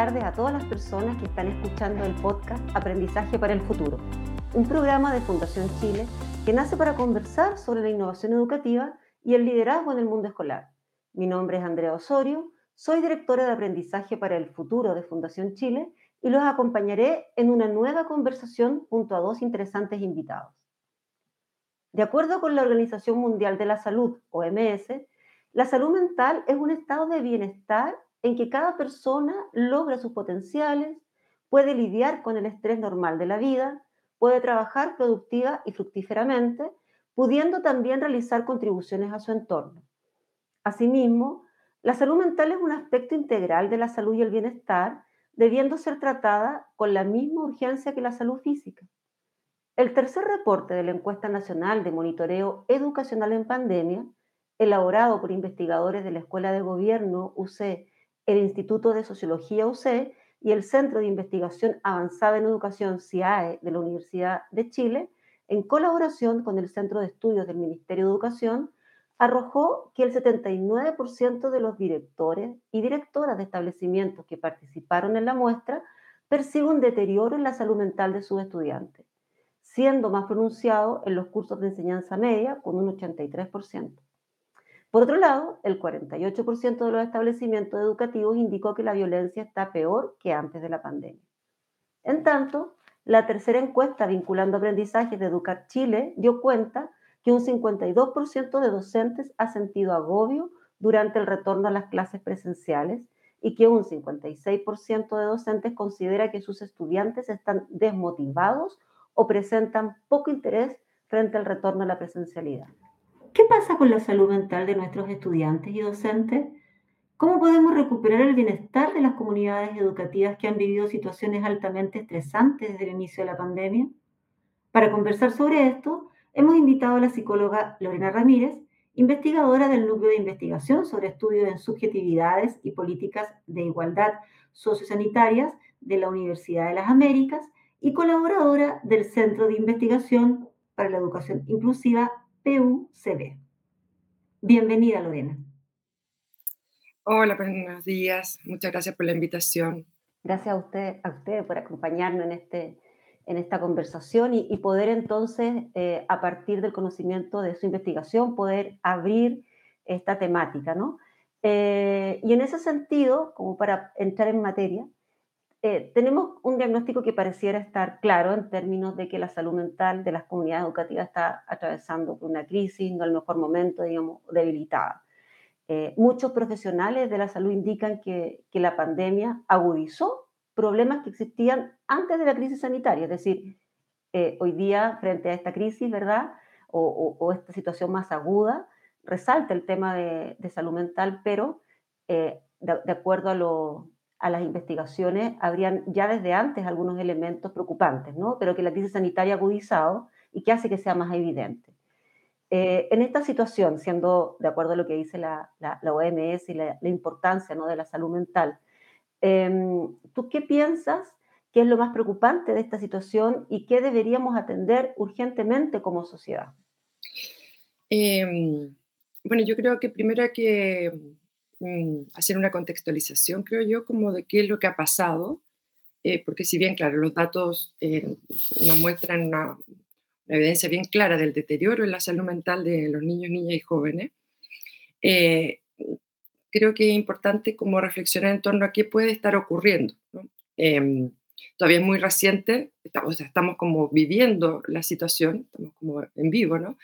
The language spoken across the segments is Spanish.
tardes a todas las personas que están escuchando el podcast Aprendizaje para el Futuro, un programa de Fundación Chile que nace para conversar sobre la innovación educativa y el liderazgo en el mundo escolar. Mi nombre es Andrea Osorio, soy directora de Aprendizaje para el Futuro de Fundación Chile y los acompañaré en una nueva conversación junto a dos interesantes invitados. De acuerdo con la Organización Mundial de la Salud, OMS, la salud mental es un estado de bienestar en que cada persona logra sus potenciales, puede lidiar con el estrés normal de la vida, puede trabajar productiva y fructíferamente, pudiendo también realizar contribuciones a su entorno. Asimismo, la salud mental es un aspecto integral de la salud y el bienestar, debiendo ser tratada con la misma urgencia que la salud física. El tercer reporte de la encuesta nacional de monitoreo educacional en pandemia, elaborado por investigadores de la Escuela de Gobierno UC el Instituto de Sociología UC y el Centro de Investigación Avanzada en Educación CIAE de la Universidad de Chile, en colaboración con el Centro de Estudios del Ministerio de Educación, arrojó que el 79% de los directores y directoras de establecimientos que participaron en la muestra percibe un deterioro en la salud mental de sus estudiantes, siendo más pronunciado en los cursos de enseñanza media con un 83%. Por otro lado, el 48% de los establecimientos educativos indicó que la violencia está peor que antes de la pandemia. En tanto, la tercera encuesta vinculando aprendizajes de Educar Chile dio cuenta que un 52% de docentes ha sentido agobio durante el retorno a las clases presenciales y que un 56% de docentes considera que sus estudiantes están desmotivados o presentan poco interés frente al retorno a la presencialidad. ¿Qué pasa con la salud mental de nuestros estudiantes y docentes? ¿Cómo podemos recuperar el bienestar de las comunidades educativas que han vivido situaciones altamente estresantes desde el inicio de la pandemia? Para conversar sobre esto, hemos invitado a la psicóloga Lorena Ramírez, investigadora del Núcleo de Investigación sobre Estudios en Subjetividades y Políticas de Igualdad Sociosanitarias de la Universidad de las Américas y colaboradora del Centro de Investigación para la Educación Inclusiva PUCB. Bienvenida, Lorena. Hola, buenos días. Muchas gracias por la invitación. Gracias a usted, a usted por acompañarnos en, este, en esta conversación y, poder entonces, eh, a partir del conocimiento de su investigación, poder abrir esta temática, ¿no? Eh, y en ese sentido, como para entrar en materia, eh, tenemos un diagnóstico que pareciera estar claro en términos de que la salud mental de las comunidades educativas está atravesando una crisis, no el mejor momento, digamos, debilitada. Eh, muchos profesionales de la salud indican que, que, la pandemia agudizó problemas que existían antes de la crisis sanitaria, es decir, eh, hoy día frente a esta crisis, ¿verdad? O, o, esta situación más aguda, resalta el tema de, de salud mental, pero de, de acuerdo a lo, a las investigaciones, habrían ya desde antes algunos elementos preocupantes, ¿no? pero que la crisis sanitaria ha agudizado y que hace que sea más evidente. Eh, en esta situación, siendo de acuerdo a lo que dice la, la, OMS y la, importancia ¿no? de la salud mental, em, ¿tú qué piensas que es lo más preocupante de esta situación y qué deberíamos atender urgentemente como sociedad? Em, bueno, yo creo que primero que Mm, hacer una contextualización, creo yo, como de qué es lo que ha pasado, eh, porque si bien, claro, los datos eh, nos muestran una, evidencia bien clara del deterioro en la salud mental de los niños, niñas y jóvenes, eh, creo que es importante como reflexionar en torno a qué puede estar ocurriendo. Em, todavía es muy reciente, estamos, estamos como viviendo la situación, estamos como en vivo, ¿no?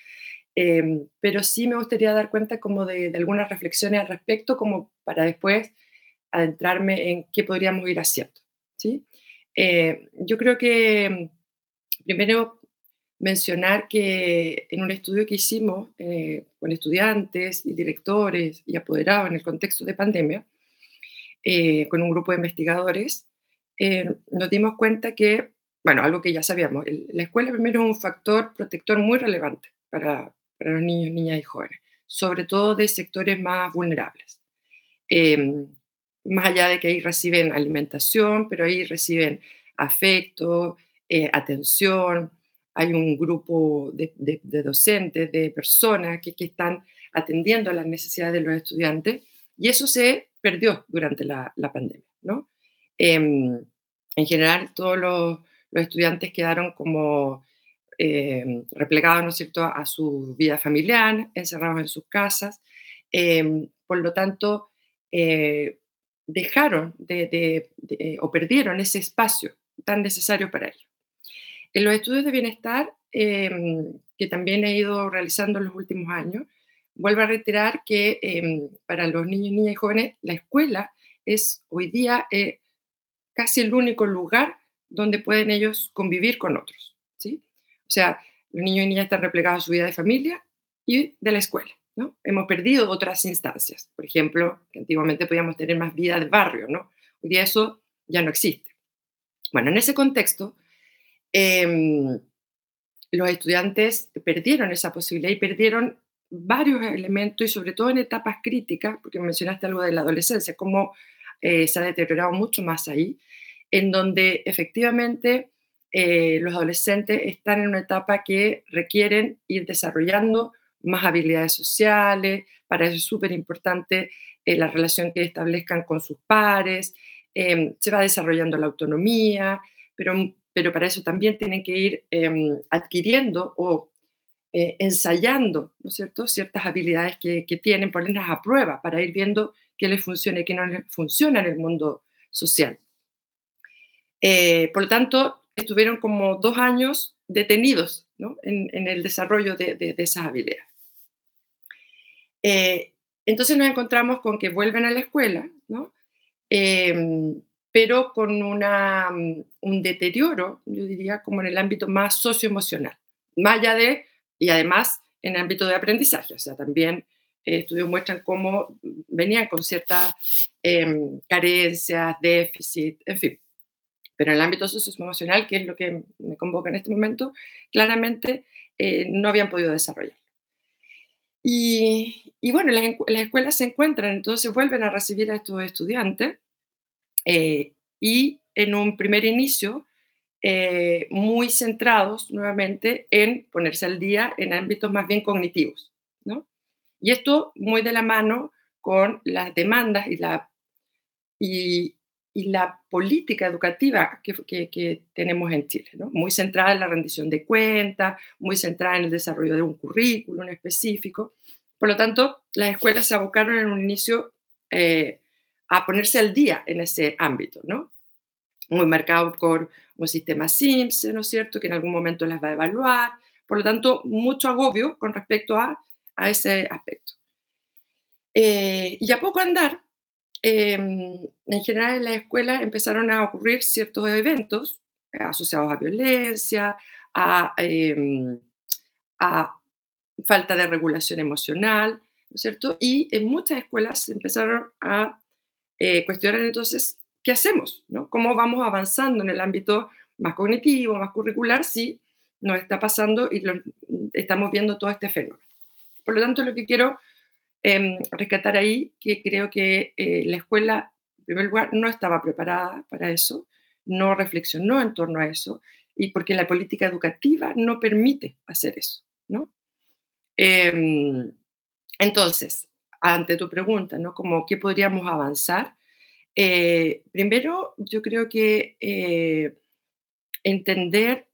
Em, pero sí me gustaría dar cuenta como de, algunas reflexiones al respecto, como para después adentrarme en qué podríamos ir haciendo. ¿sí? Eh, yo creo que mm, primero mencionar que en un estudio que hicimos eh, con estudiantes y directores y apoderados en el contexto de pandemia, eh, con un grupo de investigadores, nos dimos cuenta que, bueno, algo que ya sabíamos, la escuela primero es un factor protector muy relevante para, para los niños, niñas y jóvenes, sobre todo de sectores más vulnerables. Em, más allá de que ahí reciben alimentación, pero ahí reciben afecto, eh, atención, hay un grupo de, docentes, de personas que, están atendiendo a las necesidades de los estudiantes y eso se perdió durante la, la pandemia, ¿no? Em, en general, todos los, estudiantes quedaron como em, replegados, ¿no es cierto?, a su vida familiar, encerrados en sus casas. Em, por lo tanto, eh, dejaron de, o perdieron ese espacio tan necesario para ellos. En los estudios de bienestar, que también he ido realizando en los últimos años, vuelvo a reiterar que para los niños, niñas y jóvenes, la escuela es hoy día eh, casi el único lugar donde pueden ellos convivir con otros. ¿sí? O sea, los niños y niñas están replegados a su vida de familia y de la escuela. ¿no? Hemos perdido otras instancias. Por ejemplo, que antiguamente podíamos tener más vida de barrio. ¿no? Hoy día eso ya no existe. Bueno, en ese contexto, em, los estudiantes perdieron esa posibilidad y perdieron varios elementos y sobre todo en etapas críticas, porque mencionaste algo de la adolescencia, cómo eh, se ha deteriorado mucho más ahí, en donde efectivamente eh, los adolescentes están en una etapa que requieren ir desarrollando más habilidades sociales, para eso es súper importante eh, la relación que establezcan con sus pares, em, se va desarrollando la autonomía, pero, pero para eso también tienen que ir em, adquiriendo o ensayando, ¿no es cierto?, ciertas habilidades que, que tienen, ponerlas a prueba para ir viendo qué les funciona y qué no les funciona en el mundo social. Eh, por lo tanto, estuvieron como dos años detenidos en, el desarrollo de, esas habilidades. Eh, entonces nos encontramos con que vuelven a la escuela, em, pero con una, un deterioro, yo diría, como en el ámbito más socioemocional, más allá de, y además en el ámbito de aprendizaje, o sea, también eh, estudios muestran cómo venían con ciertas em, carencias, déficit, en fin. Pero en el ámbito socioemocional, que es lo que me convoca en este momento, claramente eh, no habían podido desarrollar. Y, bueno, las, escuelas se encuentran, entonces vuelven a recibir a estos estudiantes eh, y en un primer inicio eh, muy centrados nuevamente en ponerse al día en ámbitos más bien cognitivos, ¿no? Y esto muy de la mano con las demandas y la, y, y la política educativa que, que, tenemos en Chile, ¿no? muy centrada en la rendición de cuentas, muy centrada en el desarrollo de un currículum específico. Por lo tanto, las escuelas se abocaron en un inicio eh, a ponerse al día en ese ámbito, ¿no? muy marcado por un sistema Simpson, ¿no es cierto?, que en algún momento las va a evaluar. Por lo tanto, mucho agobio con respecto a, a ese aspecto. Eh, y a poco andar, Em, en general en la escuela empezaron a ocurrir ciertos eventos eh, asociados a violencia, em, a, falta de regulación emocional, ¿no es cierto? Y en muchas escuelas empezaron a eh, cuestionar entonces, ¿qué hacemos? ¿no? ¿Cómo vamos avanzando en el ámbito más cognitivo, más curricular, si nos está pasando y estamos viendo todo este fenómeno? Por lo tanto, lo que quiero Em, rescatar ahí que creo que eh, la escuela, en primer lugar, no estaba preparada para eso, no reflexionó en torno a eso, y porque la política educativa no permite hacer eso, ¿no? Em, entonces, ante tu pregunta, ¿no? Como, ¿qué podríamos avanzar? Eh, primero, yo creo que eh, entender,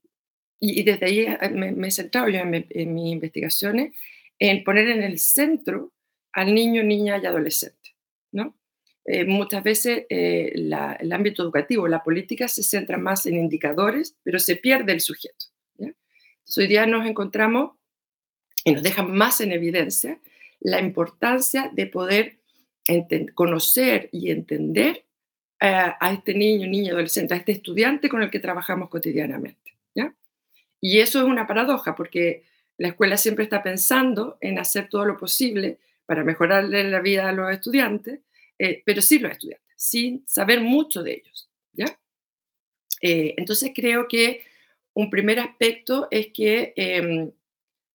y, desde ahí me, he centrado yo en, en mis investigaciones, en poner en el centro al niño, niña y adolescente. ¿no? Eh, muchas veces eh, el ámbito educativo, la política se centra más en indicadores, pero se pierde el sujeto. hoy día nos encontramos y nos deja más en evidencia la importancia de poder conocer y entender a este niño, niña, adolescente, a este estudiante con el que trabajamos cotidianamente. Y eso es una paradoja, porque la escuela siempre está pensando en hacer todo lo posible para mejorarle la vida a los estudiantes, eh, pero sí los estudiantes, sin saber mucho de ellos. ¿ya? Eh, entonces creo que un primer aspecto es que em,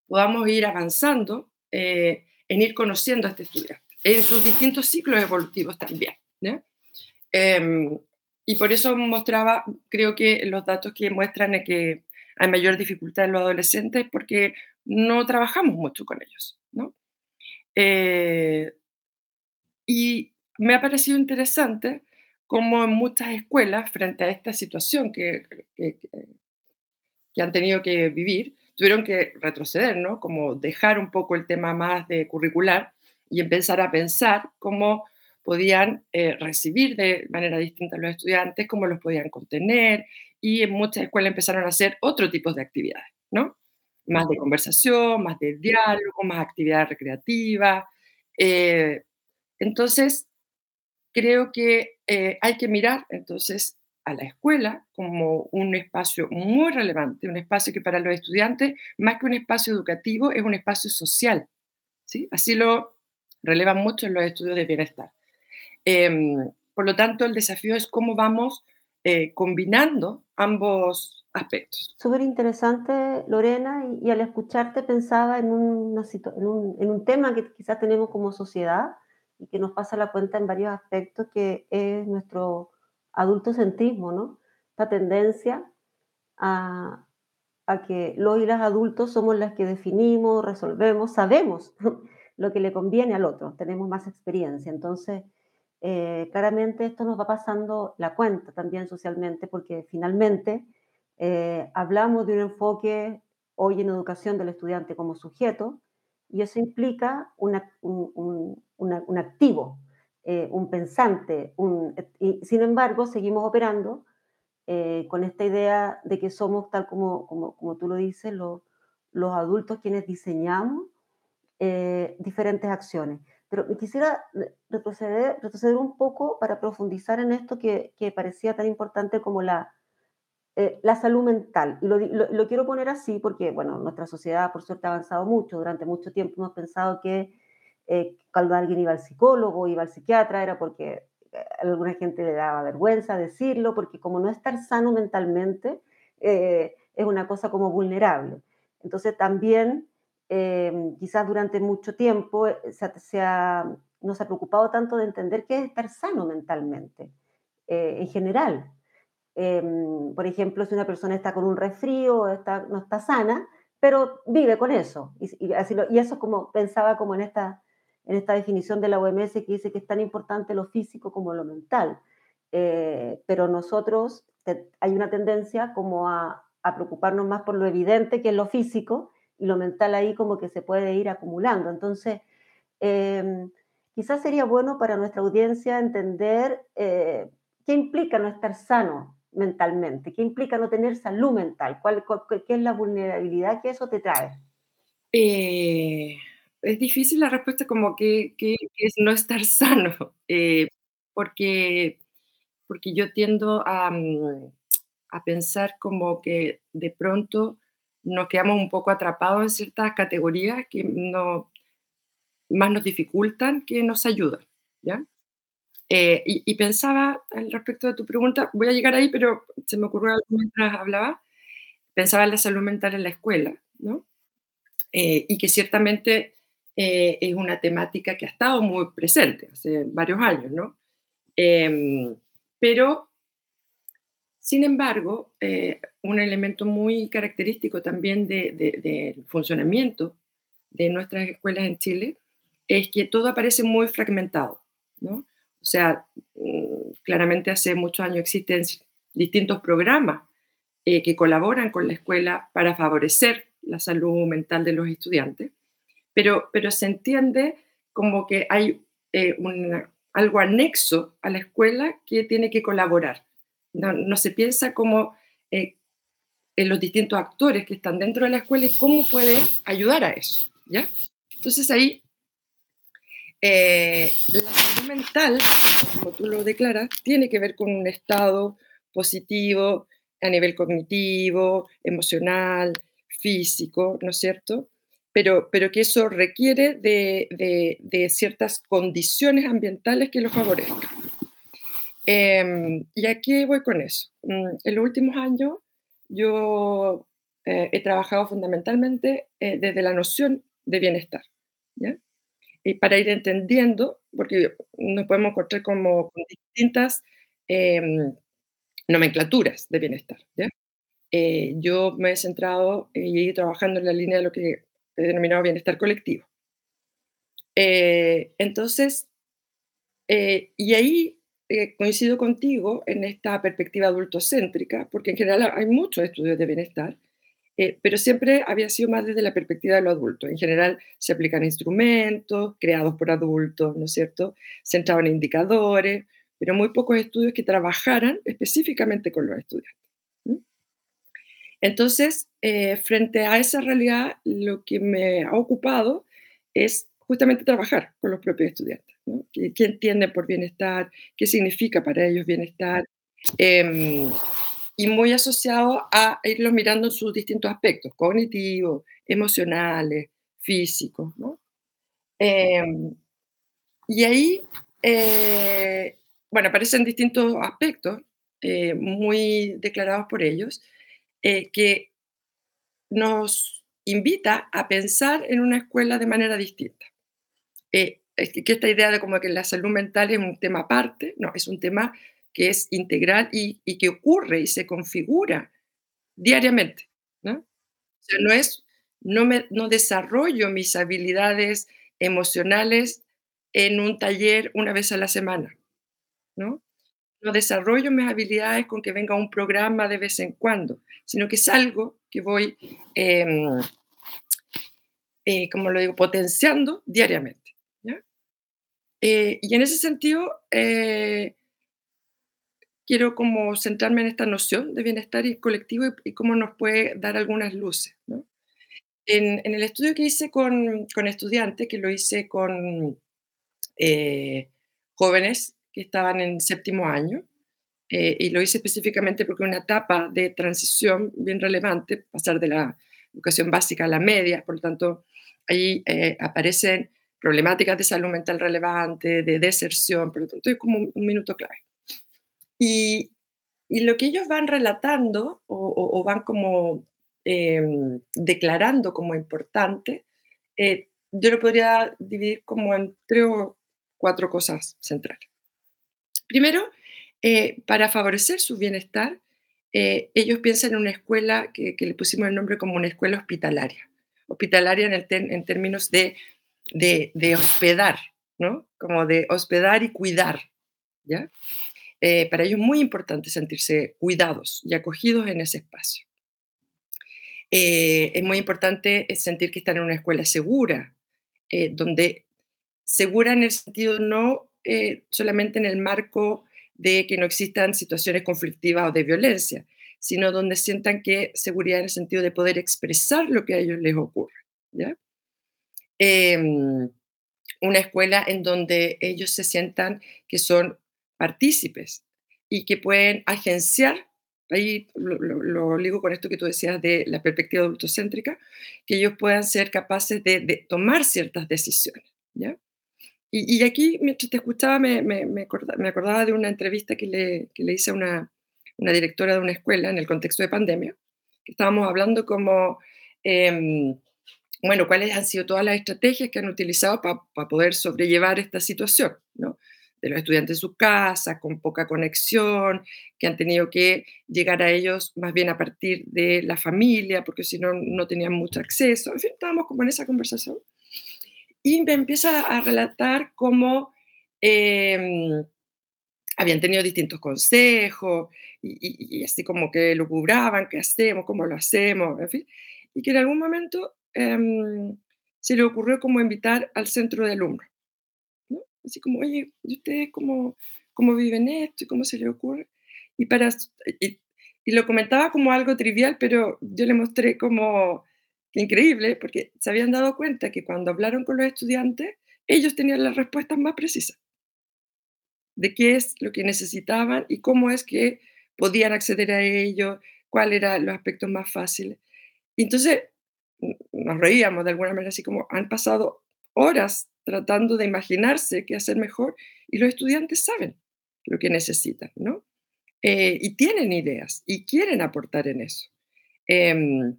podamos ir avanzando eh, en ir conociendo a este estudiante, en sus distintos ciclos evolutivos también. Em, y por eso mostraba, creo que los datos que muestran que hay mayor dificultad en los adolescentes porque no trabajamos mucho con ellos. ¿no? Eh, y me ha parecido interesante cómo en muchas escuelas, frente a esta situación que, que, han tenido que vivir, tuvieron que retroceder, ¿no? Como dejar un poco el tema más de curricular y empezar a pensar cómo podían eh, recibir de manera distinta a los estudiantes, cómo los podían contener, y en muchas escuelas empezaron a hacer otro tipo de actividades, ¿no? Más de conversación, más de diálogo, más actividad recreativa. Eh, entonces, creo que eh, hay que mirar entonces a la escuela como un espacio muy relevante, un espacio que para los estudiantes, más que un espacio educativo, es un espacio social. ¿sí? Así lo relevan mucho en los estudios de bienestar. Em, por lo tanto, el desafío es cómo vamos eh, combinando ambos aspectos. Súper interesante, Lorena, y, al escucharte pensaba en, una en, un, en un tema que quizás tenemos como sociedad y que nos pasa la cuenta en varios aspectos, que es nuestro adultocentrismo, ¿no? Esta tendencia a, que los y las adultos somos las que definimos, resolvemos, sabemos lo que le conviene al otro, tenemos más experiencia. Entonces, eh, claramente esto nos va pasando la cuenta también socialmente, porque finalmente eh, hablamos de un enfoque hoy en educación del estudiante como sujeto, y eso implica un, un activo, eh, un pensante, y sin embargo seguimos operando eh, con esta idea de que somos, tal como, como, tú lo dices, los adultos quienes diseñamos eh, diferentes acciones. Pero quisiera retroceder, retroceder un poco para profundizar en esto que, que parecía tan importante como la, la salud mental. Y lo, lo, quiero poner así porque, bueno, nuestra sociedad por suerte ha avanzado mucho. Durante mucho tiempo hemos pensado que eh, cuando alguien iba al psicólogo, iba al psiquiatra, era porque a eh, alguna gente le daba vergüenza decirlo, porque como no estar sano mentalmente eh, es una cosa como vulnerable. Entonces también, quizás durante mucho tiempo, se, se ha preocupado tanto de entender qué es estar sano mentalmente, en general. Por ejemplo, si una persona está con un resfrío, está, no está sana, pero vive con eso. Y, eso como pensaba como en esta en esta definición de la OMS que dice que es tan importante lo físico como lo mental. Eh, pero nosotros hay una tendencia como a, preocuparnos más por lo evidente que es lo físico y lo mental ahí como que se puede ir acumulando. Entonces, em, quizás sería bueno para nuestra audiencia entender eh, qué implica no estar sano mentalmente, qué implica no tener salud mental, cuál, qué es la vulnerabilidad que eso te trae. Eh, es difícil la respuesta como que, es no estar sano, eh, porque, porque yo tiendo mm, a, pensar como que de pronto nos quedamos un poco atrapados en ciertas categorías que no, más nos dificultan que nos ayudan, ¿ya? Eh, y, pensaba al respecto de tu pregunta, voy a llegar ahí, pero se me ocurrió algo mientras hablaba, pensaba en la salud mental en la escuela, ¿no? Eh, y que ciertamente eh, es una temática que ha estado muy presente hace varios años, ¿no? Em, pero, sin embargo, eh, un elemento muy característico también del funcionamiento de nuestras escuelas en Chile es que todo aparece muy fragmentado, ¿no? O sea, mm, claramente hace muchos años existen distintos programas eh, que colaboran con la escuela para favorecer la salud mental de los estudiantes pero, pero se entiende como que hay eh, algo anexo a la escuela que tiene que colaborar. No, se piensa como eh, en los distintos actores que están dentro de la escuela y cómo puede ayudar a eso. ¿ya? Entonces ahí eh, la salud mental, como tú lo declaras, tiene que ver con un estado positivo a nivel cognitivo, emocional, físico, ¿no es cierto? pero, que eso requiere de, ciertas condiciones ambientales que lo favorezcan. Em, ¿Y aquí voy con eso? Mm, en los últimos años yo eh, he trabajado fundamentalmente eh, desde la noción de bienestar, Y para ir entendiendo, porque nos podemos encontrar como con distintas em, nomenclaturas de bienestar, eh, yo me he centrado y he ido trabajando en la línea de lo que denominado bienestar colectivo. Eh, entonces, eh, y ahí eh, coincido contigo en esta perspectiva adultocéntrica, porque en general hay muchos estudios de bienestar, eh, pero siempre había sido más desde la perspectiva de los adultos. En general se aplican instrumentos creados por adultos, ¿no es cierto? Centrados en indicadores, pero muy pocos estudios que trabajaran específicamente con los estudiantes. Entonces, eh, frente a esa realidad, lo que me ha ocupado es justamente trabajar con los propios estudiantes. ¿no? ¿Qué, entienden por bienestar? ¿Qué significa para ellos bienestar? Em, y muy asociado a irlos mirando en sus distintos aspectos, cognitivos, emocionales, físicos. ¿no? Em, y ahí, eh, bueno, aparecen distintos aspectos eh, muy declarados por ellos, eh, que nos invita a pensar en una escuela de manera distinta. Eh, que esta idea de como que la salud mental es un tema aparte, no, es un tema que es integral y, que ocurre y se configura diariamente. ¿no? no es, no, me, no desarrollo mis habilidades emocionales en un taller una vez a la semana. ¿no? no desarrollo mis habilidades con que venga un programa de vez en cuando, sino que es algo que voy, em, eh, como lo digo, potenciando diariamente. Eh, y en ese sentido, eh, quiero como centrarme en esta noción de bienestar y colectivo y, cómo nos puede dar algunas luces. En, el estudio que hice con, con estudiantes, que lo hice con jóvenes que estaban en séptimo año, eh, y lo hice específicamente porque una etapa de transición bien relevante, pasar de la educación básica a la media, por lo tanto, ahí eh, aparecen problemáticas de salud mental relevante, de deserción, por lo tanto, es como un, minuto clave. Y, y, lo que ellos van relatando o, van como em, declarando como importante, eh, yo lo podría dividir como en tres o cuatro cosas centrales. Primero, eh, para favorecer su bienestar, eh, ellos piensan en una escuela que, le pusimos el nombre como una escuela hospitalaria. Hospitalaria en, términos de, hospedar, ¿no? Como de hospedar y cuidar, ¿ya? Eh, para ellos es muy importante sentirse cuidados y acogidos en ese espacio. es muy importante sentir que están en una escuela segura, donde segura en el sentido no eh, solamente en el marco de que no existan situaciones conflictivas o de violencia, sino donde sientan que seguridad en el sentido de poder expresar lo que a ellos les ocurre. Em, una escuela en donde ellos se sientan que son partícipes y que pueden agenciar, ahí lo, lo, ligo con esto que tú decías de la perspectiva adultocéntrica, que ellos puedan ser capaces de, tomar ciertas decisiones. ¿ya? Y, aquí, mientras te escuchaba, me, me, acordaba, de una entrevista que le, que le hice a una, directora de una escuela en el contexto de pandemia, que estábamos hablando como, em, bueno, cuáles han sido todas las estrategias que han utilizado para poder sobrellevar esta situación, ¿no? De los estudiantes en sus casas, con poca conexión, que han tenido que llegar a ellos más bien a partir de la familia, porque si no, no tenían mucho acceso. En fin, estábamos como en esa conversación y me empieza a relatar cómo em, habían tenido distintos consejos y, así como que lo cubraban, qué hacemos, cómo lo hacemos, en fin, y que en algún momento em, se le ocurrió como invitar al centro de alumnos, ¿no? Así como, oye, ¿y ustedes cómo, cómo viven esto y cómo se le ocurre? Y, para, y, y lo comentaba como algo trivial, pero yo le mostré como increíble, porque se habían dado cuenta que cuando hablaron con los estudiantes, ellos tenían las respuestas más precisas de qué es lo que necesitaban y cómo es que podían acceder a ello, cuáles eran los aspectos más fáciles. Y entonces nos reíamos de alguna manera, así como han pasado horas tratando de imaginarse qué hacer mejor y los estudiantes saben lo que necesitan, ¿no? Eh, y tienen ideas y quieren aportar en eso. Em,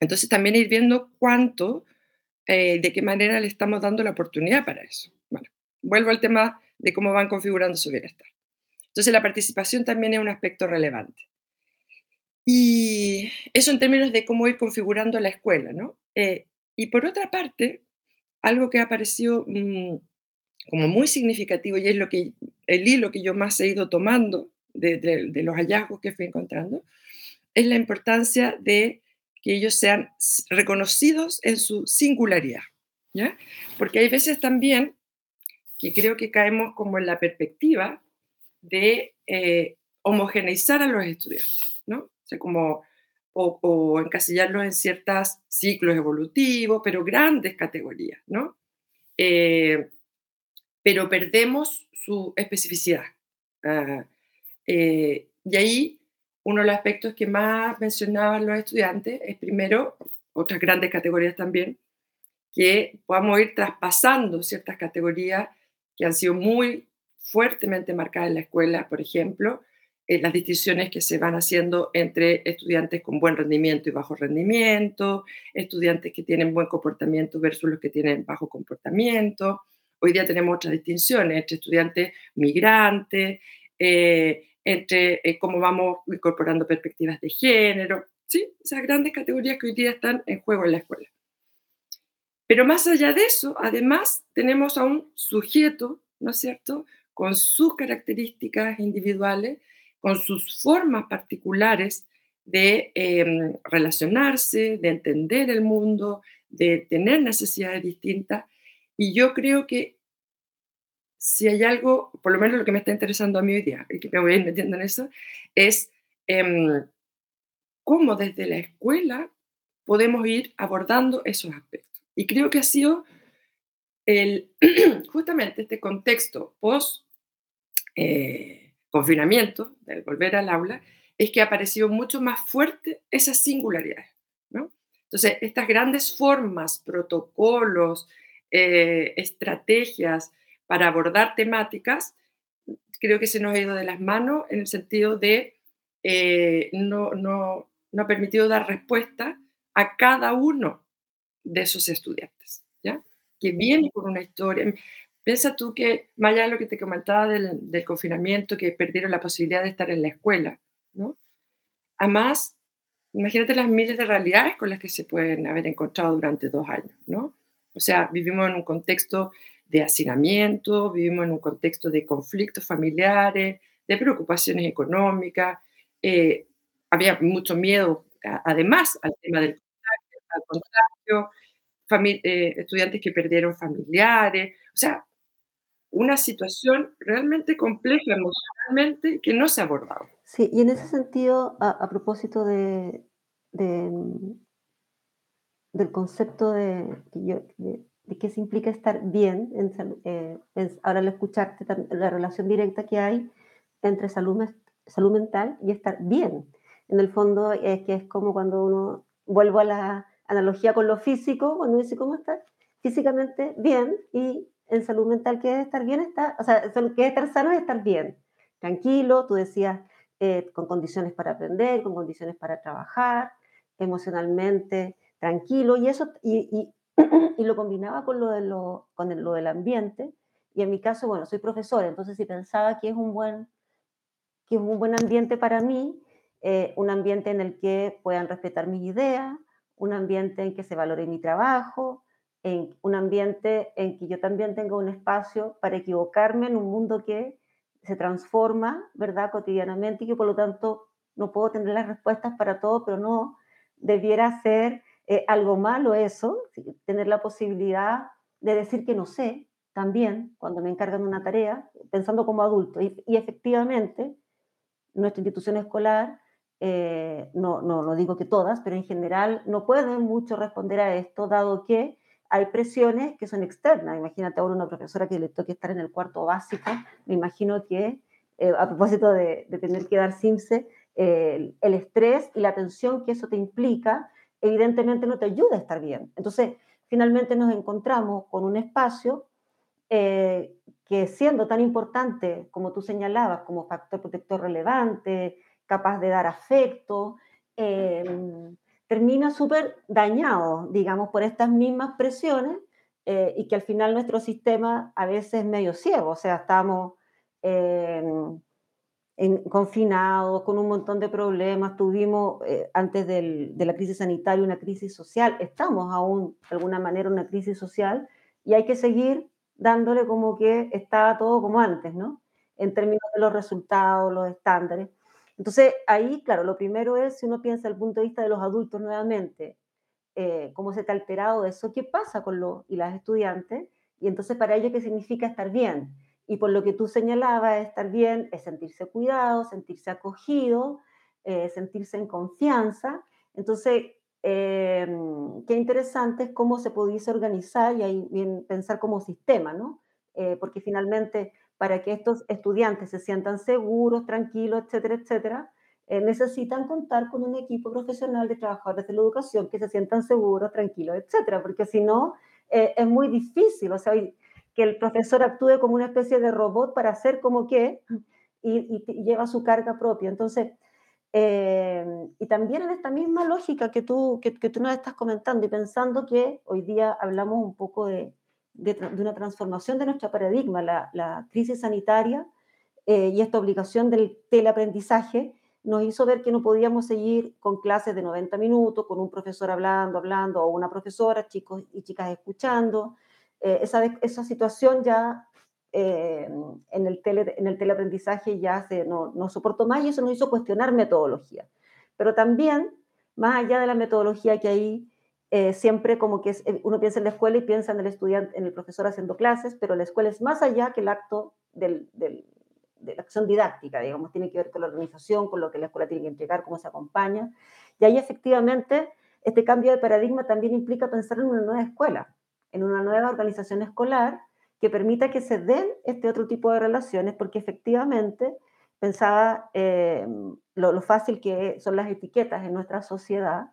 entonces también ir viendo cuánto, eh, de qué manera le estamos dando la oportunidad para eso. Bueno, vuelvo al tema de cómo van configurando su bienestar. Entonces la participación también es un aspecto relevante. Y eso en términos de cómo ir configurando la escuela, ¿no? Eh, y por otra parte, algo que ha aparecido mm, como muy significativo y es lo que, el hilo que yo más he ido tomando de, de los hallazgos que fui encontrando, es la importancia de que ellos sean reconocidos en su singularidad. ¿ya? Porque hay veces también que creo que caemos como en la perspectiva de eh, homogeneizar a los estudiantes, ¿no? O sea, como, o, encasillarlos en ciertos ciclos evolutivos, pero grandes categorías, ¿no? Eh, pero perdemos su especificidad. Ah, eh, y ahí uno de los aspectos que más mencionaban los estudiantes es primero, otras grandes categorías también, que podamos ir traspasando ciertas categorías que han sido muy fuertemente marcadas en la escuela, por ejemplo, eh, las distinciones que se van haciendo entre estudiantes con buen rendimiento y bajo rendimiento, estudiantes que tienen buen comportamiento versus los que tienen bajo comportamiento. Hoy día tenemos otras distinciones entre estudiantes migrantes, eh, entre eh, cómo vamos incorporando perspectivas de género, ¿sí? Esas grandes categorías que hoy día están en juego en la escuela. Pero más allá de eso, además, tenemos a un sujeto, ¿no es cierto?, con sus características individuales, con sus formas particulares de em, relacionarse, de entender el mundo, de tener necesidades distintas. Y yo creo que si hay algo, por lo menos lo que me está interesando a mí hoy día, y que me voy a ir metiendo en eso, es em, cómo desde la escuela podemos ir abordando esos aspectos. Y creo que ha sido el, justamente este contexto post eh, confinamiento, del volver al aula, es que ha aparecido mucho más fuerte esas singularidades. ¿no? Entonces, estas grandes formas, protocolos, eh, estrategias, para abordar temáticas, creo que se nos ha ido de las manos en el sentido de eh, no, no, no ha permitido dar respuesta a cada uno de esos estudiantes, ¿ya? Que viene con una historia. Piensa tú que, más allá de lo que te comentaba del, del, confinamiento, que perdieron la posibilidad de estar en la escuela, ¿no? Además, imagínate las miles de realidades con las que se pueden haber encontrado durante dos años, ¿no? O sea, vivimos en un contexto de hacinamiento, vivimos en un contexto de conflictos familiares, de preocupaciones económicas, eh, había mucho miedo, además, al tema del contagio, eh, estudiantes que perdieron familiares, o sea, una situación realmente compleja emocionalmente que no se ha abordado. Sí, y en ese sentido, a, propósito de, del concepto de, de, de qué implica estar bien, en, eh, ahora al escucharte la relación directa que hay entre salud, salud mental y estar bien. En el fondo es que es como cuando uno, vuelvo a la analogía con lo físico, cuando dice cómo está físicamente bien y en salud mental que es estar bien, está, o sea, que es estar sano es estar bien, tranquilo, tú decías, eh, con condiciones para aprender, con condiciones para trabajar, emocionalmente tranquilo, y eso, y, y lo combinaba con lo, de lo, con lo del ambiente. Y en mi caso, bueno, soy profesora, entonces si pensaba que es un buen, que es un buen ambiente para mí, eh, un ambiente en el que puedan respetar mis ideas, un ambiente en que se valore mi trabajo, en un ambiente en que yo también tenga un espacio para equivocarme en un mundo que se transforma, ¿verdad?, cotidianamente y que por lo tanto no puedo tener las respuestas para todo, pero no debiera ser eh, algo malo eso, tener la posibilidad de decir que no sé también cuando me encargan una tarea, pensando como adulto. Y, efectivamente, nuestra institución escolar, eh, no, no, no digo que todas, pero en general no pueden mucho responder a esto, dado que hay presiones que son externas. Imagínate ahora una profesora que le toque estar en el cuarto básico, me imagino que, eh, a propósito de, tener que dar CIMSE, el estrés y la tensión que eso te implica evidentemente no te ayuda a estar bien. Entonces, finalmente nos encontramos con un espacio eh, que siendo tan importante como tú señalabas, como factor protector relevante, capaz de dar afecto, em, termina súper dañado, digamos, por estas mismas presiones eh, y que al final nuestro sistema a veces es medio ciego, o sea, estamos em, confinados, con un montón de problemas, tuvimos eh, antes de la crisis sanitaria una crisis social, estamos aún de alguna manera una crisis social y hay que seguir dándole como que estaba todo como antes, ¿no? En términos de los resultados, los estándares. Entonces, ahí, claro, lo primero es, si uno piensa el punto de vista de los adultos nuevamente, eh, cómo se te ha alterado eso, qué pasa con los y las estudiantes, y entonces para ellos qué significa estar bien. Y por lo que tú señalabas, estar bien es sentirse cuidado, sentirse acogido, eh, sentirse en confianza. Entonces, eh, qué interesante es cómo se pudiese organizar y ahí bien pensar como sistema, ¿no? Eh, porque finalmente, para que estos estudiantes se sientan seguros, tranquilos, etcétera, etcétera, necesitan contar con un equipo profesional de trabajadores de la educación que se sientan seguros, tranquilos, etcétera, porque si no, es muy difícil, o sea, que el profesor actúe como una especie de robot para hacer como que y, y lleva su carga propia. Entonces, eh, y también en esta misma lógica que tú, que, tú nos estás comentando y pensando que hoy día hablamos un poco de, de, una transformación de nuestro paradigma, la, la crisis sanitaria eh, y esta obligación del teleaprendizaje nos hizo ver que no podíamos seguir con clases de 90 minutos, con un profesor hablando, hablando, o una profesora, chicos y chicas escuchando. Eh, esa, esa situación ya eh, en, el tele, en el teleaprendizaje ya se, no, no soportó más y eso nos hizo cuestionar metodología. Pero también, más allá de la metodología que hay, eh, siempre como que eh, uno piensa en la escuela y piensa en el estudiante, en el profesor haciendo clases, pero la escuela es más allá que el acto de la acción didáctica, digamos, tiene que ver con la organización, con lo que la escuela tiene que entregar, cómo se acompaña. Y ahí efectivamente este cambio de paradigma también implica pensar en una nueva escuela, en una nueva organización escolar que permita que se den este otro tipo de relaciones, porque efectivamente pensaba eh, lo, fácil que son las etiquetas en nuestra sociedad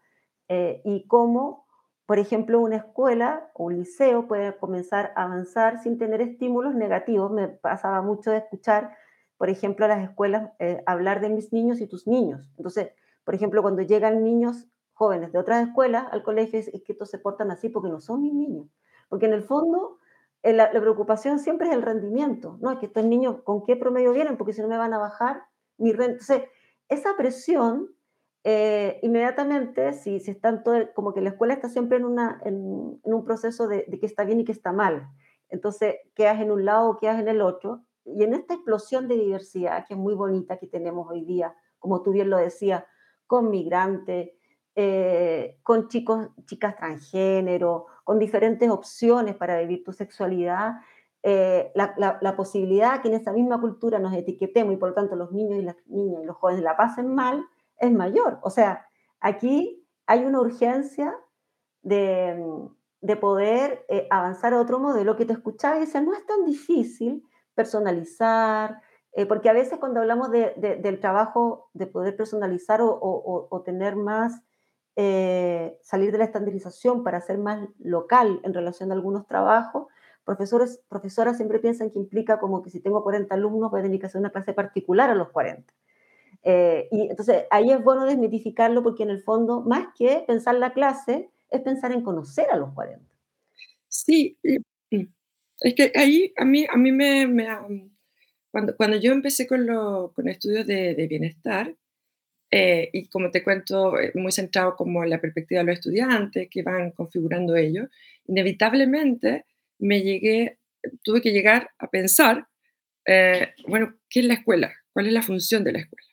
eh, y cómo, por ejemplo, una escuela o un liceo puede comenzar a avanzar sin tener estímulos negativos. Me pasaba mucho de escuchar, por ejemplo, a las escuelas eh, hablar de mis niños y tus niños. Entonces, por ejemplo, cuando llegan niños jóvenes de otras escuelas al colegio, es, que estos se portan así porque no son mis niños. Porque en el fondo eh, la, preocupación siempre es el rendimiento, ¿no? Es que estos niños, ¿con qué promedio vienen? Porque si no me van a bajar mi renta. Entonces, esa presión, eh, inmediatamente, si, si están todo, como que la escuela está siempre en, una, en, un proceso de, de, que está bien y que está mal. Entonces, quedas en un lado o quedas en el otro. Y en esta explosión de diversidad, que es muy bonita que tenemos hoy día, como tú bien lo decías, con migrantes, eh, con chicos, chicas transgénero, con diferentes opciones para vivir tu sexualidad, eh, la, posibilidad que en esa misma cultura nos etiquetemos y por lo tanto los niños y las niñas y los jóvenes la pasen mal es mayor. O sea, aquí hay una urgencia de, de poder eh, avanzar a otro modelo que te escuchaba y decía, no es tan difícil personalizar, porque a veces cuando hablamos de, del trabajo de poder personalizar o, o tener más eh, salir de la estandarización para ser más local en relación a algunos trabajos, profesores, profesoras siempre piensan que implica como que si tengo 40 alumnos voy a tener que hacer una clase particular a los 40. Eh, y entonces ahí es bueno desmitificarlo porque en el fondo, más que pensar la clase, es pensar en conocer a los 40. Sí, es que ahí a mí, a mí me, me cuando, cuando yo empecé con, lo, con estudios de, bienestar, eh, y como te cuento, eh, muy centrado como en la perspectiva de los estudiantes que van configurando ellos, inevitablemente me llegué, tuve que llegar a pensar, bueno, ¿qué es la escuela? ¿Cuál es la función de la escuela?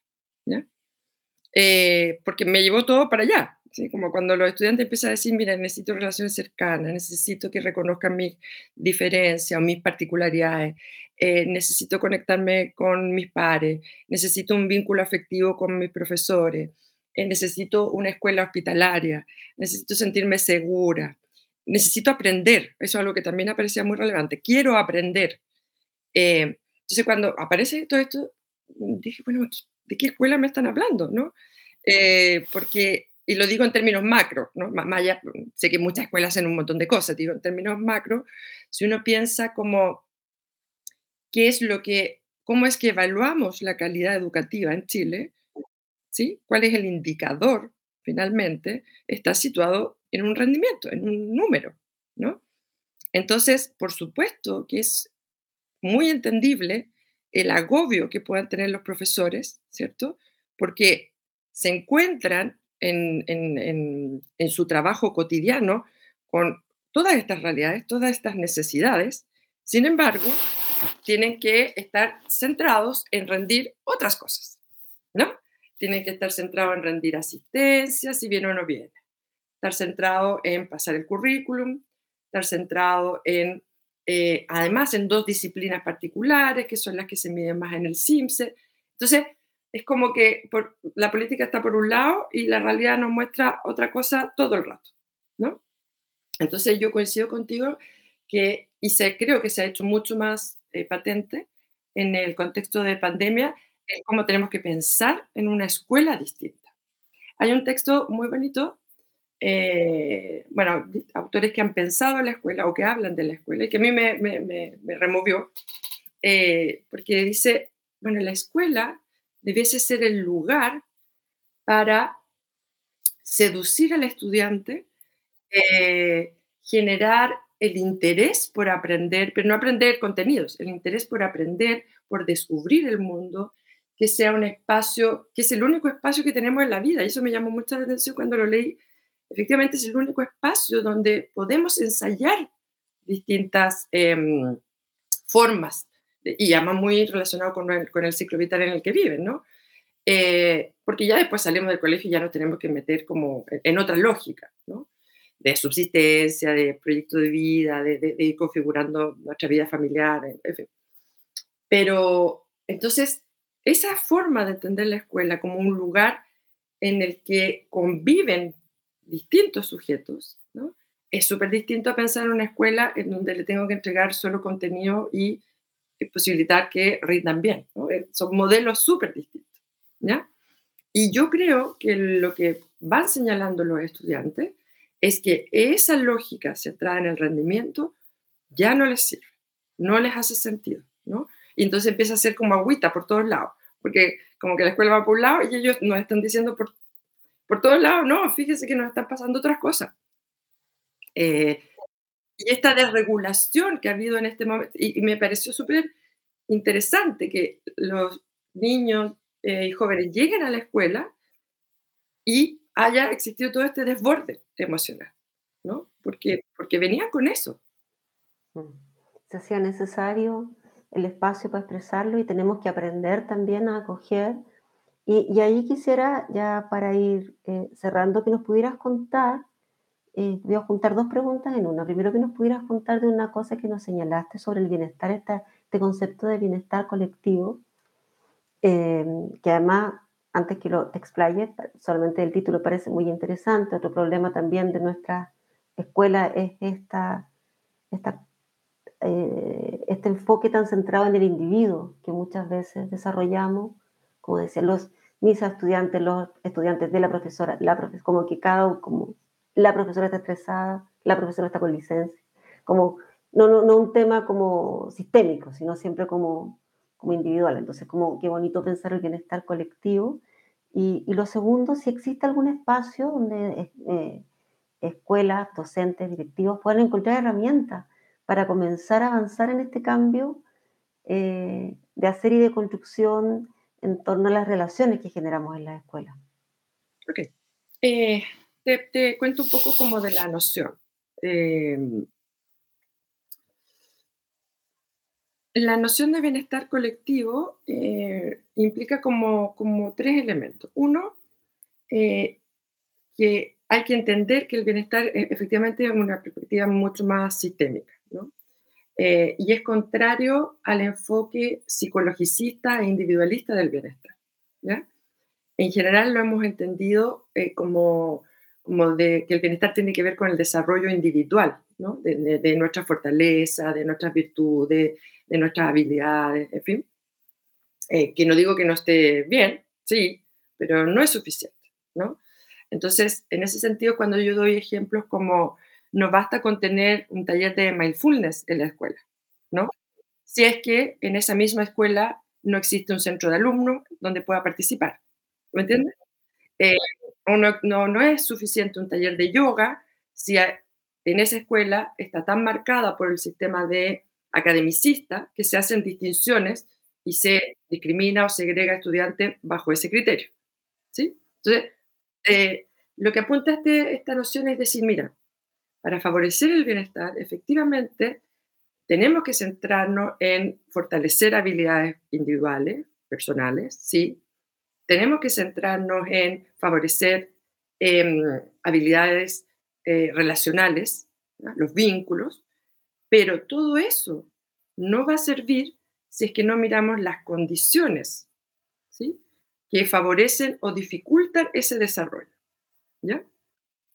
¿Ya? porque me llevó todo para allá, ¿sí? como cuando los estudiantes empiezan a decir, mira, necesito relaciones cercanas, necesito que reconozcan mis diferencias o mis particularidades, eh, necesito conectarme con mis pares, necesito un vínculo afectivo con mis profesores, eh, necesito una escuela hospitalaria, necesito sentirme segura, necesito aprender, eso es algo que también aparecía muy relevante, quiero aprender. Eh, entonces cuando aparece todo esto, dije, bueno, ¿de qué escuela me están hablando? ¿no? porque, y lo digo en términos macro, ¿no? sé que muchas escuelas hacen un montón de cosas, digo en términos macro, si uno piensa como qué es lo que, cómo es que evaluamos la calidad educativa en Chile, ¿sí? ¿Cuál es el indicador? Finalmente, está situado en un rendimiento, en un número, ¿no? Entonces, por supuesto que es muy entendible el agobio que puedan tener los profesores, ¿cierto? Porque se encuentran en, en, su trabajo cotidiano con todas estas realidades, todas estas necesidades, Sin embargo, tienen que estar centrados en rendir otras cosas, ¿no? Tienen que estar centrados en rendir asistencia, si viene o no viene. Estar centrado en pasar el currículum, estar centrado en, eh, además, en dos disciplinas particulares, que son las que se miden más en el CIMSE. Entonces, es como que la política está por un lado y la realidad nos muestra otra cosa todo el rato, ¿no? Entonces, yo coincido contigo que, y se, creo que se ha hecho mucho más eh, patente en el contexto de pandemia, es cómo tenemos que pensar en una escuela distinta. Hay un texto muy bonito eh, bueno, autores que han pensado en la escuela o que hablan de la escuela y que a mí me, me, removió, eh, porque dice, bueno, la escuela debiese ser el lugar para seducir al estudiante, eh, generar el interés por aprender, pero no aprender contenidos, el interés por aprender, por descubrir el mundo, que sea un espacio, que es el único espacio que tenemos en la vida. Y eso me llamó mucha atención cuando lo leí efectivamente es el único espacio donde podemos ensayar distintas em, formas, y además muy relacionado con el, con el, ciclo vital en el que viven, ¿no? Eh, porque ya después salimos del colegio y ya nos tenemos que meter como en otra lógica, ¿no? De subsistencia, de proyecto de vida, de, de, ir configurando nuestra vida familiar, en fin. Pero entonces, esa forma de entender la escuela como un lugar en el que conviven distintos sujetos, ¿no? Es súper distinto a pensar en una escuela en donde le tengo que entregar solo contenido y posibilitar que rindan bien. Eh, son modelos súper distintos. ¿ya? Y yo creo que lo que van señalando los estudiantes es que esa lógica centrada en el rendimiento ya no les sirve, no les hace sentido. ¿no? Y entonces empieza a ser como agüita por todos lados, porque como que la escuela va por un lado y ellos nos están diciendo por por todos lados, no, fíjese que nos están pasando otras cosas. Eh, y esta desregulación que ha habido en este momento, y, me pareció súper interesante que los niños eh, y jóvenes lleguen a la escuela y haya existido todo este desborde emocional, ¿no? Porque, porque venían con eso. Se hacía necesario el espacio para expresarlo y tenemos que aprender también a acoger y, ahí quisiera, ya para ir eh, cerrando, que nos pudieras contar, eh, voy a juntar dos preguntas en una. Primero, que nos pudieras contar de una cosa que nos señalaste sobre el bienestar, este concepto de bienestar colectivo, eh, que además, antes que lo te explaye, solamente el título parece muy interesante. Otro problema también de nuestra escuela es esta, este enfoque tan centrado en el individuo que muchas veces desarrollamos, como decían los mis estudiantes, los estudiantes de la profesora, la profes como que cada como la profesora está estresada, la profesora está con licencia, como no, no, no un tema como sistémico, sino siempre como, como individual. Entonces, como qué bonito pensar el bienestar colectivo. Y, y lo segundo, si existe algún espacio donde eh, escuelas, docentes, directivos puedan encontrar herramientas para comenzar a avanzar en este cambio eh, de hacer y de construcción en torno a las relaciones que generamos en la escuela. Ok. Eh, te, cuento un poco como de la noción. Em, la noción de bienestar colectivo eh, implica como, como, tres elementos. Uno, eh, que hay que entender que el bienestar efectivamente es una perspectiva mucho más sistémica. Eh, y es contrario al enfoque psicologicista e individualista del bienestar. En general lo hemos entendido eh, como, como de, que el bienestar tiene que ver con el desarrollo individual, ¿no? de, de, nuestra fortaleza, de nuestras virtudes, de nuestras habilidades, en fin. Eh, que no digo que no esté bien, sí, pero no es suficiente. ¿no? Entonces, en ese sentido, cuando yo doy ejemplos como no basta con tener un taller de mindfulness en la escuela, ¿no? Si es que en esa misma escuela no existe un centro de alumnos donde pueda participar, ¿me entiendes? Eh, no, no, es suficiente un taller de yoga si en esa escuela está tan marcada por el sistema de academicista que se hacen distinciones y se discrimina o segrega estudiantes bajo ese criterio. ¿sí? Entonces, eh, lo que apunta este, esta noción es decir, mira, para favorecer el bienestar, efectivamente, tenemos que centrarnos en fortalecer habilidades individuales, personales, sí. Tenemos que centrarnos en favorecer em, habilidades eh, relacionales, los vínculos, pero todo eso no va a servir si es que no miramos las condiciones ¿sí? que favorecen o dificultan ese desarrollo. ¿ya?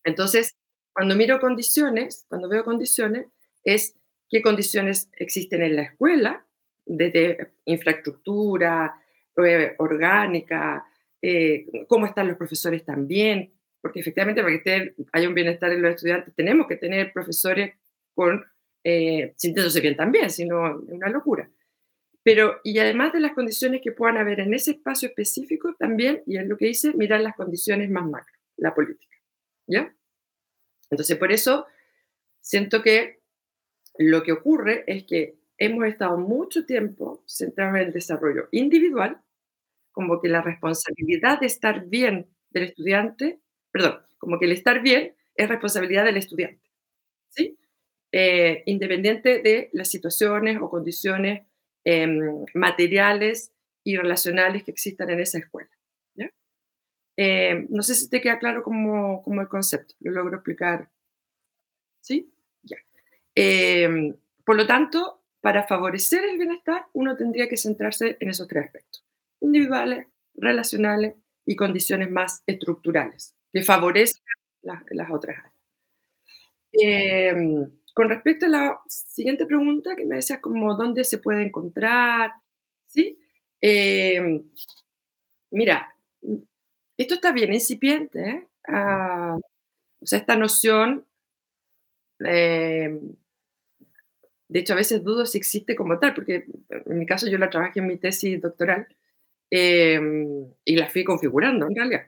Entonces, cuando miro condiciones, cuando veo condiciones, es qué condiciones existen en la escuela, desde infraestructura, eh, orgánica, eh, cómo están los profesores también, porque efectivamente para que haya un bienestar en los estudiantes tenemos que tener profesores con, eh, sintiéndose bien también, si no es una locura. Pero, y además de las condiciones que puedan haber en ese espacio específico, también, y es lo que dice, mirar las condiciones más macro, la política. ¿Ya? Entonces, por eso siento que lo que ocurre es que hemos estado mucho tiempo centrados en el desarrollo individual, como que la responsabilidad de estar bien del estudiante, perdón, como que el estar bien es responsabilidad del estudiante. Eh, independiente de las situaciones o condiciones em, materiales y relacionales que existan en esa escuela. Eh, no sé si te queda claro como, como el concepto, lo logro explicar. ¿Sí? Em, por lo tanto, para favorecer el bienestar, uno tendría que centrarse en esos tres aspectos, individuales, relacionales y condiciones más estructurales, que favorecen las, otras áreas. Em, con respecto a la siguiente pregunta que me decías como dónde se puede encontrar, ¿sí? Em, mira, esto está bien incipiente, ¿eh? ah, o sea, esta noción de hecho, a veces dudo si existe como tal, porque en mi caso yo la trabajé en mi tesis doctoral em, y la fui configurando en realidad.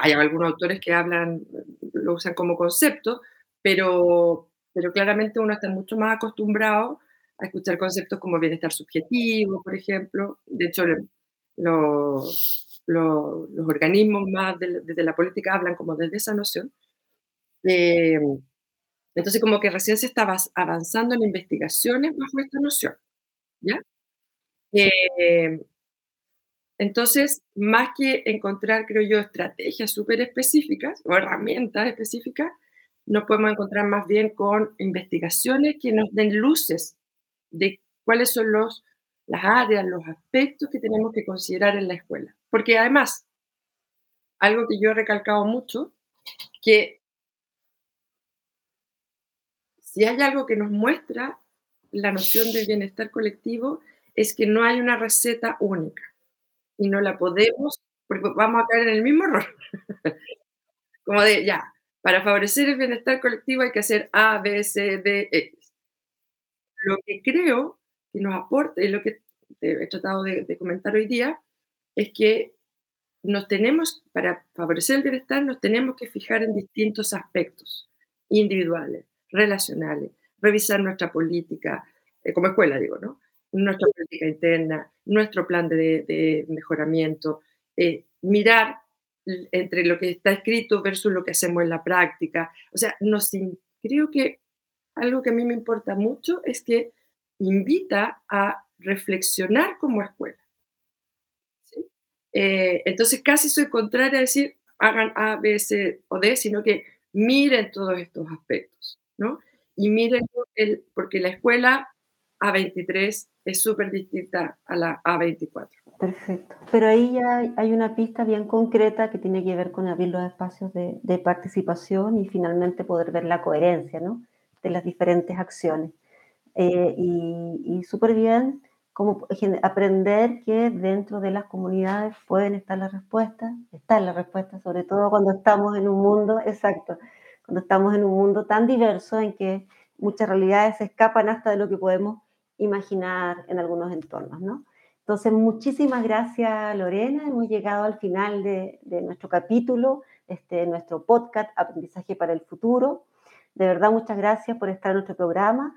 Hay algunos autores que hablan, lo usan como concepto, pero, pero claramente uno está mucho más acostumbrado a escuchar conceptos como bienestar subjetivo, por ejemplo. De hecho, los, los, organismos más desde la política hablan como desde esa noción. Eh, entonces, como que recién se estaba avanzando en investigaciones bajo esta noción, ¿ya? Eh, entonces, más que encontrar, creo yo, estrategias súper específicas o herramientas específicas, nos podemos encontrar más bien con investigaciones que nos den luces de cuáles son los, las áreas, los aspectos que tenemos que considerar en la escuela. Porque además, algo que yo he recalcado mucho, que si hay algo que nos muestra la noción de bienestar colectivo, es que no hay una receta única y no la podemos, porque vamos a caer en el mismo error. Como de, ya, para favorecer el bienestar colectivo hay que hacer A, B, C, D, X. Lo que creo que nos aporta, y lo que he tratado de, de comentar hoy día, es que nos tenemos, para favorecer el bienestar, nos tenemos que fijar en distintos aspectos individuales relacionales, revisar nuestra política, eh, como escuela digo, ¿no? Nuestra política interna, nuestro plan de, mejoramiento, eh, mirar entre lo que está escrito versus lo que hacemos en la práctica. O sea, nos, creo que algo que a mí me importa mucho es que invita a reflexionar como escuela. Eh, entonces, casi soy contraria a decir hagan A, B, C o D, sino que miren todos estos aspectos. ¿no? Y miren, el, porque la escuela A23 es súper distinta a la A24. Perfecto. Pero ahí ya hay una pista bien concreta que tiene que ver con abrir los espacios de, participación y finalmente poder ver la coherencia ¿no? de las diferentes acciones. Eh, y, y súper bien como aprender que dentro de las comunidades pueden estar las respuestas, está la respuesta, sobre todo cuando estamos en un mundo, exacto, cuando estamos en un mundo tan diverso en que muchas realidades se escapan hasta de lo que podemos imaginar en algunos entornos, ¿no? Entonces, muchísimas gracias, Lorena. Hemos llegado al final de, nuestro capítulo, este, nuestro podcast Aprendizaje para el Futuro. De verdad, muchas gracias por estar en nuestro programa.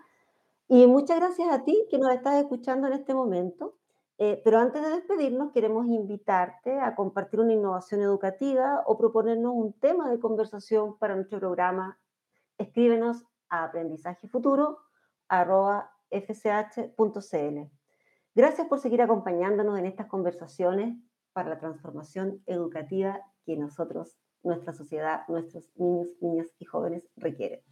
Y muchas gracias a ti que nos estás escuchando en este momento. Eh, pero antes de despedirnos, queremos invitarte a compartir una innovación educativa o proponernos un tema de conversación para nuestro programa. Escríbenos a aprendizajefuturo.com Gracias por seguir acompañándonos en estas conversaciones para la transformación educativa que nosotros, nuestra sociedad, nuestros niños, niñas y jóvenes requieren.